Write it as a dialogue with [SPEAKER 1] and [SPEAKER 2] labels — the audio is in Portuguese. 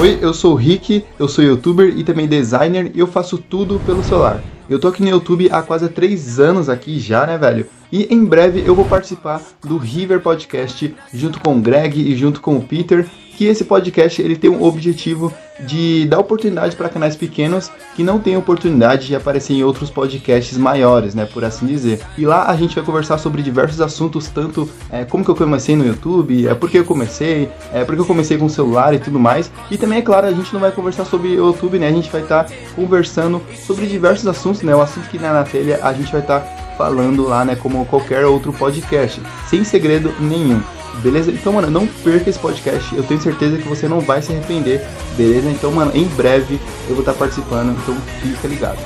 [SPEAKER 1] Oi, eu sou o Rick, eu sou youtuber e também designer e eu faço tudo pelo celular. Eu tô aqui no YouTube há quase 3 anos aqui já, né, velho? E em breve eu vou participar do River Podcast junto com o Greg e junto com o Peter, que esse podcast ele tem um objetivo de dar oportunidade para canais pequenos que não têm oportunidade de aparecer em outros podcasts maiores, né, por assim dizer. E lá a gente vai conversar sobre diversos assuntos, tanto é, como que eu comecei no YouTube, é por que eu comecei, é por que eu comecei com o celular e tudo mais. E também, é claro, a gente não vai conversar sobre o YouTube, né, a gente vai estar tá conversando sobre diversos assuntos, né, o assunto que na telha a gente vai estar tá falando lá, né, como qualquer outro podcast, sem segredo nenhum. Beleza? Então, mano, não perca esse podcast. Eu tenho certeza que você não vai se arrepender. Beleza? Então, mano, em breve eu vou estar participando. Então, fica ligado.